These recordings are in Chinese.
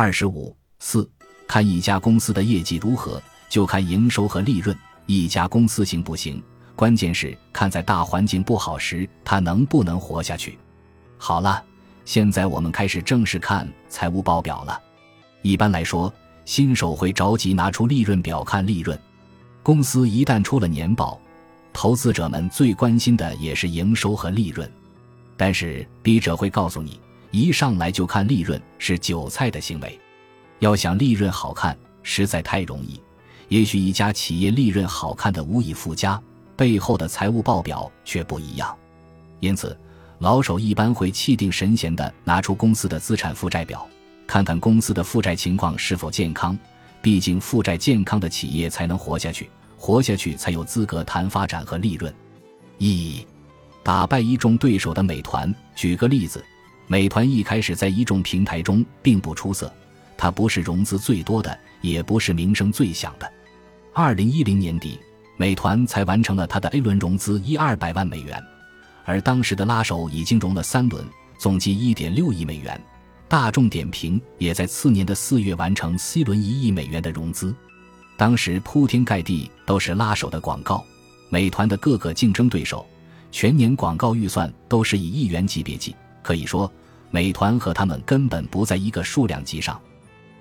二十五四，看一家公司的业绩如何，就看营收和利润。一家公司行不行，关键是看在大环境不好时，它能不能活下去。好了，现在我们开始正式看财务报表了。一般来说，新手会着急拿出利润表看利润。公司一旦出了年报，投资者们最关心的也是营收和利润。但是笔者会告诉你。一上来就看利润是韭菜的行为，要想利润好看实在太容易。也许一家企业利润好看的无以复加，背后的财务报表却不一样。因此，老手一般会气定神闲地拿出公司的资产负债表，看看公司的负债情况是否健康。毕竟，负债健康的企业才能活下去，活下去才有资格谈发展和利润。一打败一众对手的美团，举个例子。美团一开始在一众平台中并不出色，它不是融资最多的，也不是名声最响的。二零一零年底，美团才完成了它的 A 轮融资一二百万美元，而当时的拉手已经融了三轮，总计一点六亿美元。大众点评也在次年的四月完成 C 轮一亿美元的融资。当时铺天盖地都是拉手的广告，美团的各个竞争对手全年广告预算都是以亿元级别计。可以说，美团和他们根本不在一个数量级上。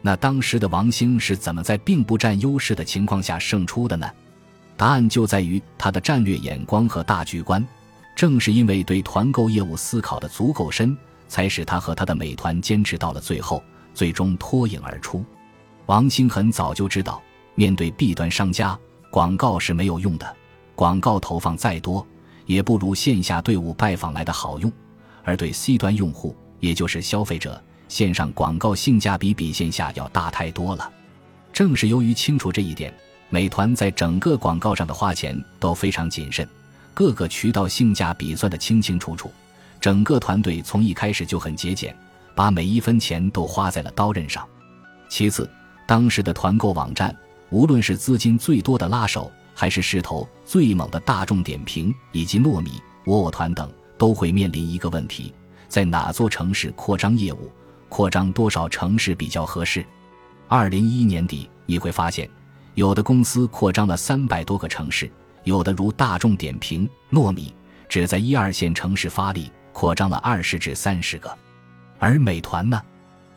那当时的王兴是怎么在并不占优势的情况下胜出的呢？答案就在于他的战略眼光和大局观。正是因为对团购业务思考的足够深，才使他和他的美团坚持到了最后，最终脱颖而出。王兴很早就知道，面对 B 端商家，广告是没有用的，广告投放再多，也不如线下队伍拜访来的好用。而对 C 端用户，也就是消费者，线上广告性价比比线下要大太多了。正是由于清楚这一点，美团在整个广告上的花钱都非常谨慎，各个渠道性价比算得清清楚楚。整个团队从一开始就很节俭，把每一分钱都花在了刀刃上。其次，当时的团购网站，无论是资金最多的拉手，还是势头最猛的大众点评以及糯米、窝窝团等。都会面临一个问题：在哪座城市扩张业务，扩张多少城市比较合适？二零一一年底，你会发现，有的公司扩张了三百多个城市，有的如大众点评、糯米，只在一二线城市发力，扩张了二十至三十个。而美团呢，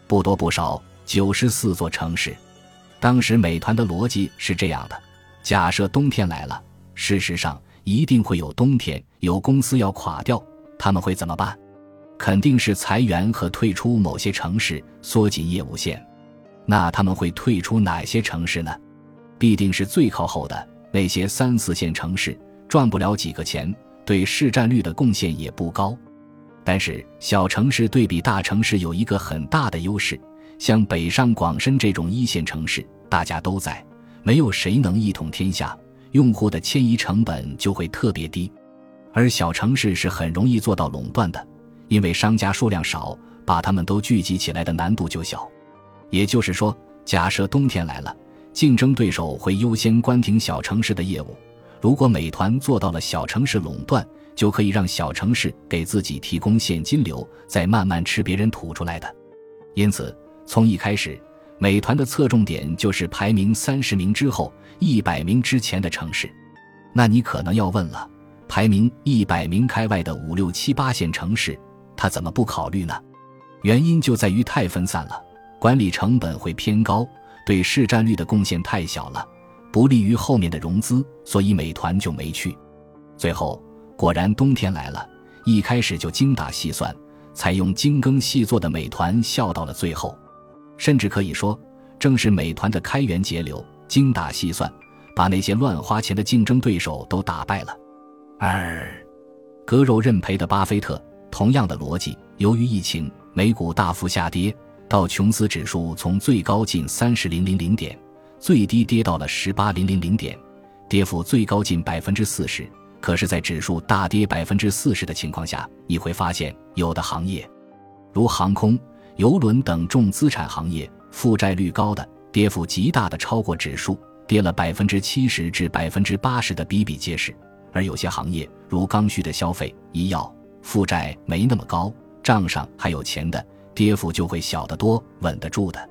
不多不少，九十四座城市。当时美团的逻辑是这样的：假设冬天来了，事实上一定会有冬天，有公司要垮掉。他们会怎么办？肯定是裁员和退出某些城市，缩紧业务线。那他们会退出哪些城市呢？必定是最靠后的那些三四线城市，赚不了几个钱，对市占率的贡献也不高。但是小城市对比大城市有一个很大的优势，像北上广深这种一线城市，大家都在，没有谁能一统天下，用户的迁移成本就会特别低。而小城市是很容易做到垄断的，因为商家数量少，把他们都聚集起来的难度就小。也就是说，假设冬天来了，竞争对手会优先关停小城市的业务。如果美团做到了小城市垄断，就可以让小城市给自己提供现金流，再慢慢吃别人吐出来的。因此，从一开始，美团的侧重点就是排名三十名之后、一百名之前的城市。那你可能要问了。排名一百名开外的五六七八线城市，他怎么不考虑呢？原因就在于太分散了，管理成本会偏高，对市占率的贡献太小了，不利于后面的融资，所以美团就没去。最后果然冬天来了，一开始就精打细算，采用精耕细作的美团笑到了最后，甚至可以说，正是美团的开源节流、精打细算，把那些乱花钱的竞争对手都打败了。二，割肉认赔的巴菲特，同样的逻辑。由于疫情，美股大幅下跌，道琼斯指数从最高近三十零零零点，最低跌到了十八零零零点，跌幅最高近百分之四十。可是，在指数大跌百分之四十的情况下，你会发现，有的行业，如航空、邮轮等重资产行业，负债率高的，跌幅极大的超过指数，跌了百分之七十至百分之八十的比比皆是。而有些行业，如刚需的消费、医药，负债没那么高，账上还有钱的，跌幅就会小得多，稳得住的。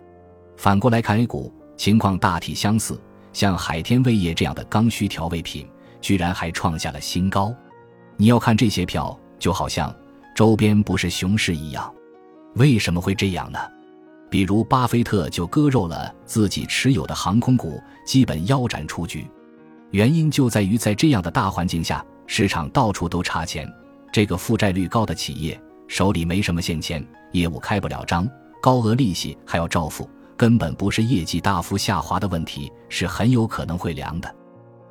反过来看 A 股，情况大体相似，像海天味业这样的刚需调味品，居然还创下了新高。你要看这些票，就好像周边不是熊市一样。为什么会这样呢？比如巴菲特就割肉了自己持有的航空股，基本腰斩出局。原因就在于在这样的大环境下，市场到处都差钱。这个负债率高的企业手里没什么现钱，业务开不了张，高额利息还要照付，根本不是业绩大幅下滑的问题，是很有可能会凉的。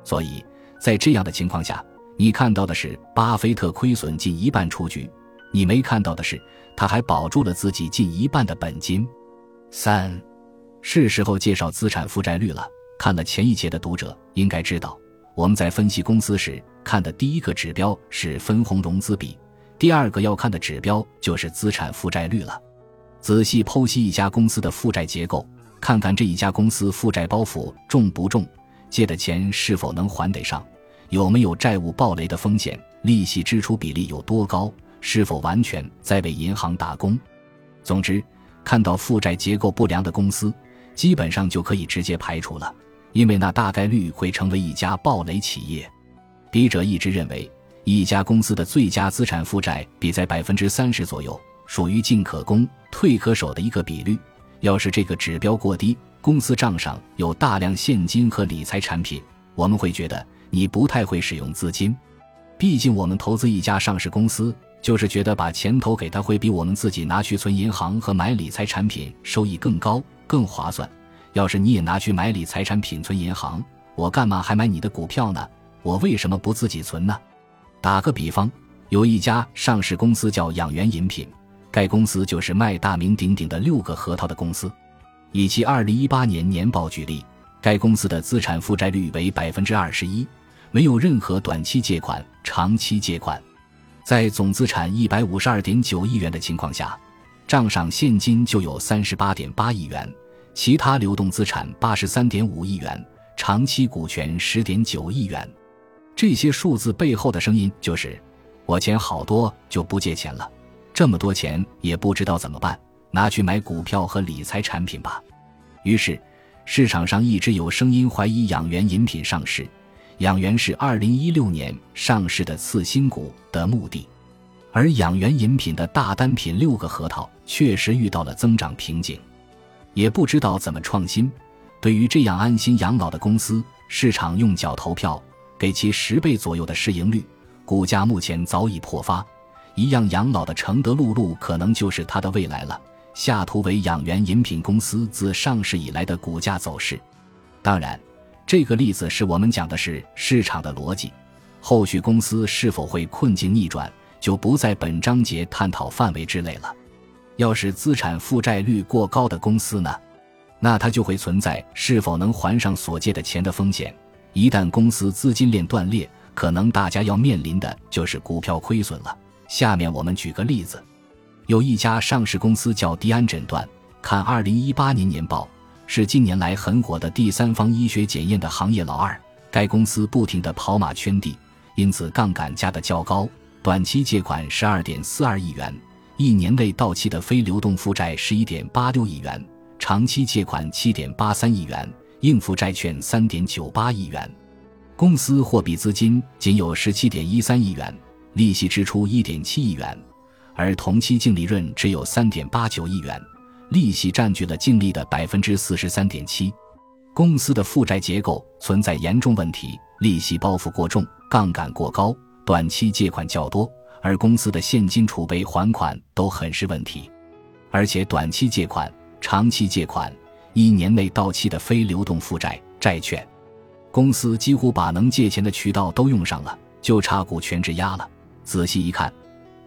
所以在这样的情况下，你看到的是巴菲特亏损近一半出局，你没看到的是他还保住了自己近一半的本金。三，是时候介绍资产负债率了。看了前一节的读者应该知道，我们在分析公司时看的第一个指标是分红融资比，第二个要看的指标就是资产负债率了。仔细剖析一家公司的负债结构，看看这一家公司负债包袱重不重，借的钱是否能还得上，有没有债务暴雷的风险，利息支出比例有多高，是否完全在为银行打工。总之，看到负债结构不良的公司，基本上就可以直接排除了。因为那大概率会成为一家暴雷企业。笔者一直认为，一家公司的最佳资产负债比在百分之三十左右，属于进可攻、退可守的一个比率。要是这个指标过低，公司账上有大量现金和理财产品，我们会觉得你不太会使用资金。毕竟我们投资一家上市公司，就是觉得把钱投给他会比我们自己拿去存银行和买理财产品收益更高、更划算。要是你也拿去买理财产品存银行，我干嘛还买你的股票呢？我为什么不自己存呢？打个比方，有一家上市公司叫养元饮品，该公司就是卖大名鼎鼎的六个核桃的公司。以其二零一八年年报举例，该公司的资产负债率为百分之二十一，没有任何短期借款、长期借款，在总资产一百五十二点九亿元的情况下，账上现金就有三十八点八亿元。其他流动资产八十三点五亿元，长期股权十点九亿元，这些数字背后的声音就是：我钱好多就不借钱了，这么多钱也不知道怎么办，拿去买股票和理财产品吧。于是，市场上一直有声音怀疑养元饮品上市，养元是二零一六年上市的次新股的目的，而养元饮品的大单品六个核桃确实遇到了增长瓶颈。也不知道怎么创新。对于这样安心养老的公司，市场用脚投票，给其十倍左右的市盈率，股价目前早已破发。一样养老的承德露露可能就是它的未来了。下图为养元饮品公司自上市以来的股价走势。当然，这个例子是我们讲的是市场的逻辑，后续公司是否会困境逆转，就不在本章节探讨范围之内了。要是资产负债率过高的公司呢，那它就会存在是否能还上所借的钱的风险。一旦公司资金链断裂，可能大家要面临的就是股票亏损了。下面我们举个例子，有一家上市公司叫迪安诊断，看二零一八年年报，是近年来很火的第三方医学检验的行业老二。该公司不停地跑马圈地，因此杠杆加的较高，短期借款十二点四二亿元。一年内到期的非流动负债十一点八六亿元，长期借款七点八三亿元，应付债券三点九八亿元，公司货币资金仅有十七点一三亿元，利息支出一点七亿元，而同期净利润只有三点八九亿元，利息占据了净利的百分之四十三点七，公司的负债结构存在严重问题，利息包袱过重，杠杆过高，短期借款较多。而公司的现金储备还款都很是问题，而且短期借款、长期借款、一年内到期的非流动负债、债券，公司几乎把能借钱的渠道都用上了，就差股权质押了。仔细一看，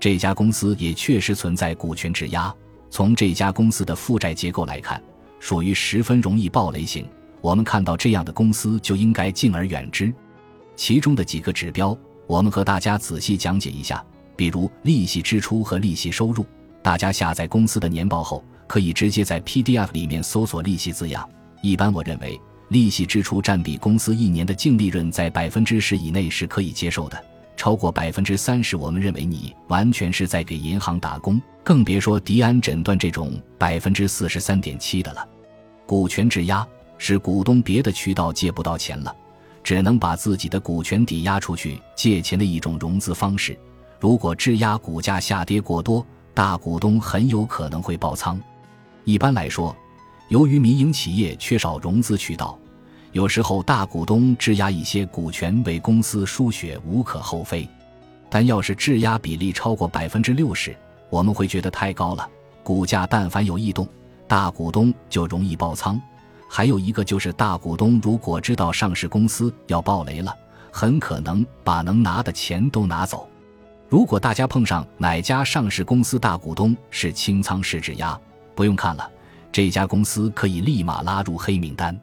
这家公司也确实存在股权质押。从这家公司的负债结构来看，属于十分容易暴雷型。我们看到这样的公司就应该敬而远之。其中的几个指标，我们和大家仔细讲解一下。比如利息支出和利息收入，大家下载公司的年报后，可以直接在 PDF 里面搜索利息字样。一般我认为，利息支出占比公司一年的净利润在百分之十以内是可以接受的，超过百分之三十，我们认为你完全是在给银行打工，更别说迪安诊断这种百分之四十三点七的了。股权质押是股东别的渠道借不到钱了，只能把自己的股权抵押出去借钱的一种融资方式。如果质押股价下跌过多，大股东很有可能会爆仓。一般来说，由于民营企业缺少融资渠道，有时候大股东质押一些股权为公司输血无可厚非。但要是质押比例超过百分之六十，我们会觉得太高了。股价但凡有异动，大股东就容易爆仓。还有一个就是，大股东如果知道上市公司要爆雷了，很可能把能拿的钱都拿走。如果大家碰上哪家上市公司大股东是清仓式质押，不用看了，这家公司可以立马拉入黑名单。